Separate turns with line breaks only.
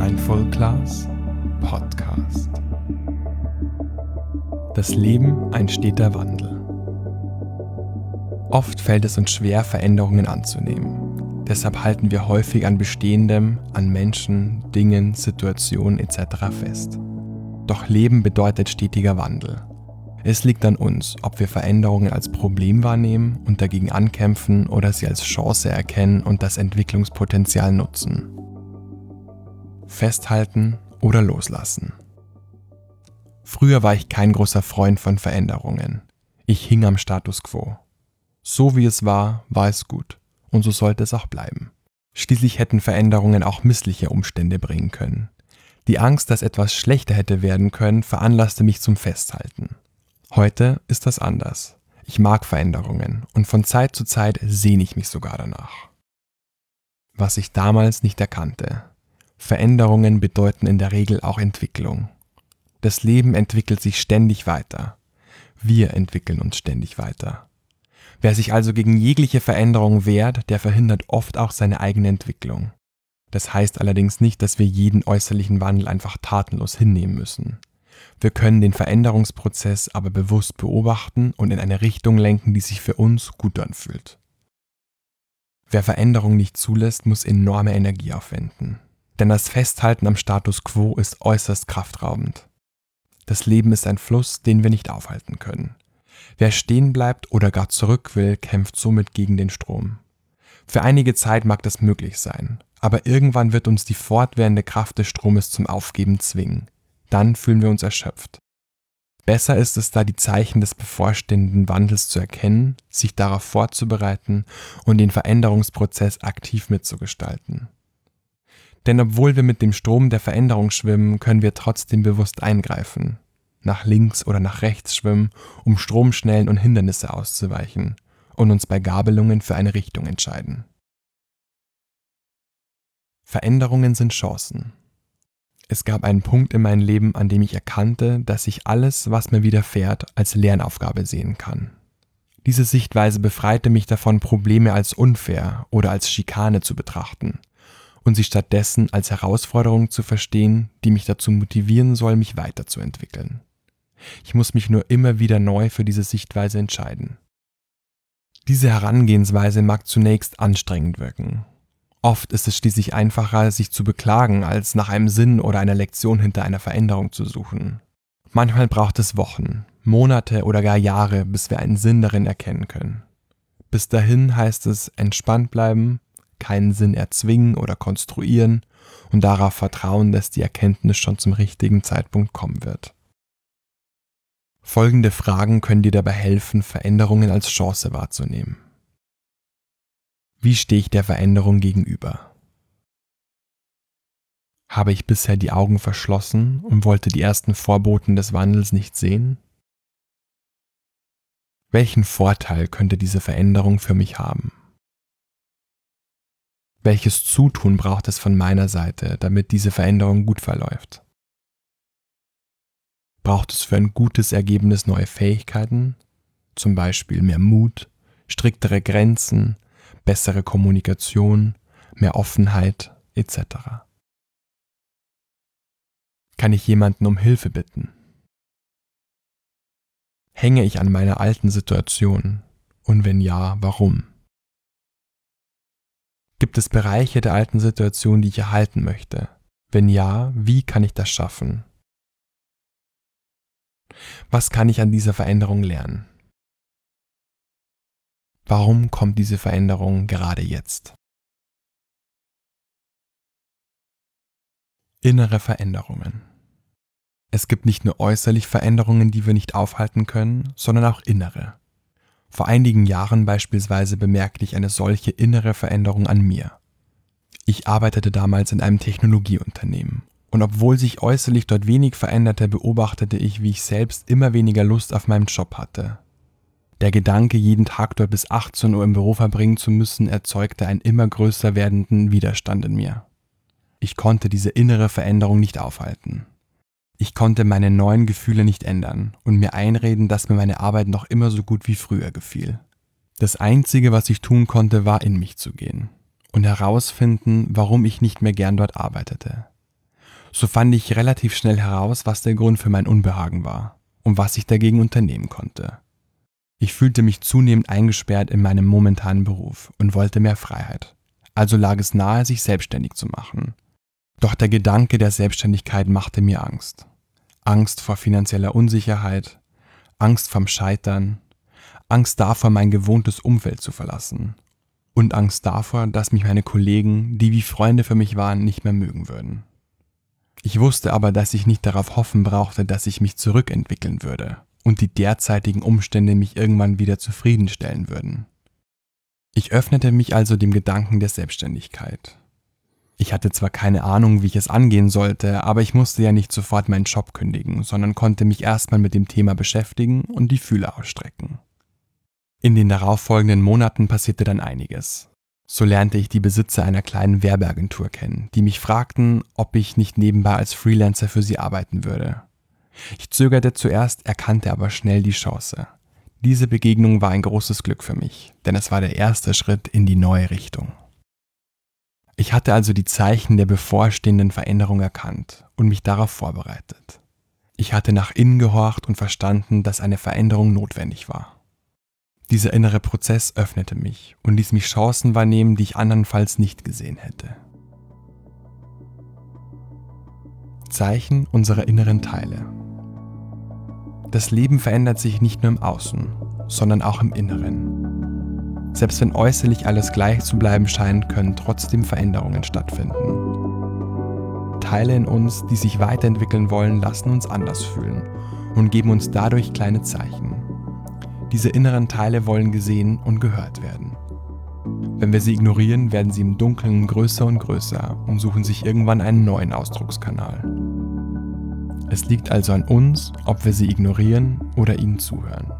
Mindful Class Podcast. Das Leben ein steter Wandel. Oft fällt es uns schwer, Veränderungen anzunehmen. Deshalb halten wir häufig an Bestehendem, an Menschen, Dingen, Situationen etc. fest. Doch Leben bedeutet stetiger Wandel. Es liegt an uns, ob wir Veränderungen als Problem wahrnehmen und dagegen ankämpfen oder sie als Chance erkennen und das Entwicklungspotenzial nutzen. Festhalten oder loslassen. Früher war ich kein großer Freund von Veränderungen. Ich hing am Status quo. So wie es war, war es gut. Und so sollte es auch bleiben. Schließlich hätten Veränderungen auch missliche Umstände bringen können. Die Angst, dass etwas schlechter hätte werden können, veranlasste mich zum Festhalten. Heute ist das anders. Ich mag Veränderungen und von Zeit zu Zeit sehne ich mich sogar danach. Was ich damals nicht erkannte. Veränderungen bedeuten in der Regel auch Entwicklung. Das Leben entwickelt sich ständig weiter. Wir entwickeln uns ständig weiter. Wer sich also gegen jegliche Veränderung wehrt, der verhindert oft auch seine eigene Entwicklung. Das heißt allerdings nicht, dass wir jeden äußerlichen Wandel einfach tatenlos hinnehmen müssen. Wir können den Veränderungsprozess aber bewusst beobachten und in eine Richtung lenken, die sich für uns gut anfühlt. Wer Veränderung nicht zulässt, muss enorme Energie aufwenden. Denn das Festhalten am Status quo ist äußerst kraftraubend. Das Leben ist ein Fluss, den wir nicht aufhalten können. Wer stehen bleibt oder gar zurück will, kämpft somit gegen den Strom. Für einige Zeit mag das möglich sein, aber irgendwann wird uns die fortwährende Kraft des Stromes zum Aufgeben zwingen dann fühlen wir uns erschöpft. Besser ist es da, die Zeichen des bevorstehenden Wandels zu erkennen, sich darauf vorzubereiten und den Veränderungsprozess aktiv mitzugestalten. Denn obwohl wir mit dem Strom der Veränderung schwimmen, können wir trotzdem bewusst eingreifen, nach links oder nach rechts schwimmen, um Stromschnellen und Hindernisse auszuweichen und uns bei Gabelungen für eine Richtung entscheiden. Veränderungen sind Chancen. Es gab einen Punkt in meinem Leben, an dem ich erkannte, dass ich alles, was mir widerfährt, als Lernaufgabe sehen kann. Diese Sichtweise befreite mich davon, Probleme als unfair oder als Schikane zu betrachten und sie stattdessen als Herausforderung zu verstehen, die mich dazu motivieren soll, mich weiterzuentwickeln. Ich muss mich nur immer wieder neu für diese Sichtweise entscheiden. Diese Herangehensweise mag zunächst anstrengend wirken Oft ist es schließlich einfacher, sich zu beklagen, als nach einem Sinn oder einer Lektion hinter einer Veränderung zu suchen. Manchmal braucht es Wochen, Monate oder gar Jahre, bis wir einen Sinn darin erkennen können. Bis dahin heißt es entspannt bleiben, keinen Sinn erzwingen oder konstruieren und darauf vertrauen, dass die Erkenntnis schon zum richtigen Zeitpunkt kommen wird. Folgende Fragen können dir dabei helfen, Veränderungen als Chance wahrzunehmen. Wie stehe ich der Veränderung gegenüber? Habe ich bisher die Augen verschlossen und wollte die ersten Vorboten des Wandels nicht sehen? Welchen Vorteil könnte diese Veränderung für mich haben? Welches Zutun braucht es von meiner Seite, damit diese Veränderung gut verläuft? Braucht es für ein gutes Ergebnis neue Fähigkeiten, zum Beispiel mehr Mut, striktere Grenzen, bessere Kommunikation, mehr Offenheit etc. Kann ich jemanden um Hilfe bitten? Hänge ich an meiner alten Situation? Und wenn ja, warum? Gibt es Bereiche der alten Situation, die ich erhalten möchte? Wenn ja, wie kann ich das schaffen? Was kann ich an dieser Veränderung lernen? Warum kommt diese Veränderung gerade jetzt? Innere Veränderungen. Es gibt nicht nur äußerlich Veränderungen, die wir nicht aufhalten können, sondern auch innere. Vor einigen Jahren beispielsweise bemerkte ich eine solche innere Veränderung an mir. Ich arbeitete damals in einem Technologieunternehmen und obwohl sich äußerlich dort wenig veränderte, beobachtete ich, wie ich selbst immer weniger Lust auf meinen Job hatte der Gedanke, jeden Tag dort bis 18 Uhr im Büro verbringen zu müssen, erzeugte einen immer größer werdenden Widerstand in mir. Ich konnte diese innere Veränderung nicht aufhalten. Ich konnte meine neuen Gefühle nicht ändern und mir einreden, dass mir meine Arbeit noch immer so gut wie früher gefiel. Das Einzige, was ich tun konnte, war in mich zu gehen und herausfinden, warum ich nicht mehr gern dort arbeitete. So fand ich relativ schnell heraus, was der Grund für mein Unbehagen war und was ich dagegen unternehmen konnte. Ich fühlte mich zunehmend eingesperrt in meinem momentanen Beruf und wollte mehr Freiheit. Also lag es nahe, sich selbstständig zu machen. Doch der Gedanke der Selbstständigkeit machte mir Angst. Angst vor finanzieller Unsicherheit, Angst vom Scheitern, Angst davor, mein gewohntes Umfeld zu verlassen und Angst davor, dass mich meine Kollegen, die wie Freunde für mich waren, nicht mehr mögen würden. Ich wusste aber, dass ich nicht darauf hoffen brauchte, dass ich mich zurückentwickeln würde und die derzeitigen Umstände mich irgendwann wieder zufriedenstellen würden. Ich öffnete mich also dem Gedanken der Selbstständigkeit. Ich hatte zwar keine Ahnung, wie ich es angehen sollte, aber ich musste ja nicht sofort meinen Job kündigen, sondern konnte mich erstmal mit dem Thema beschäftigen und die Fühler ausstrecken. In den darauffolgenden Monaten passierte dann einiges. So lernte ich die Besitzer einer kleinen Werbeagentur kennen, die mich fragten, ob ich nicht nebenbei als Freelancer für sie arbeiten würde. Ich zögerte zuerst, erkannte aber schnell die Chance. Diese Begegnung war ein großes Glück für mich, denn es war der erste Schritt in die neue Richtung. Ich hatte also die Zeichen der bevorstehenden Veränderung erkannt und mich darauf vorbereitet. Ich hatte nach innen gehorcht und verstanden, dass eine Veränderung notwendig war. Dieser innere Prozess öffnete mich und ließ mich Chancen wahrnehmen, die ich andernfalls nicht gesehen hätte. Zeichen unserer inneren Teile. Das Leben verändert sich nicht nur im Außen, sondern auch im Inneren. Selbst wenn äußerlich alles gleich zu bleiben scheint, können trotzdem Veränderungen stattfinden. Teile in uns, die sich weiterentwickeln wollen, lassen uns anders fühlen und geben uns dadurch kleine Zeichen. Diese inneren Teile wollen gesehen und gehört werden. Wenn wir sie ignorieren, werden sie im Dunkeln größer und größer und suchen sich irgendwann einen neuen Ausdruckskanal. Es liegt also an uns, ob wir sie ignorieren oder ihnen zuhören.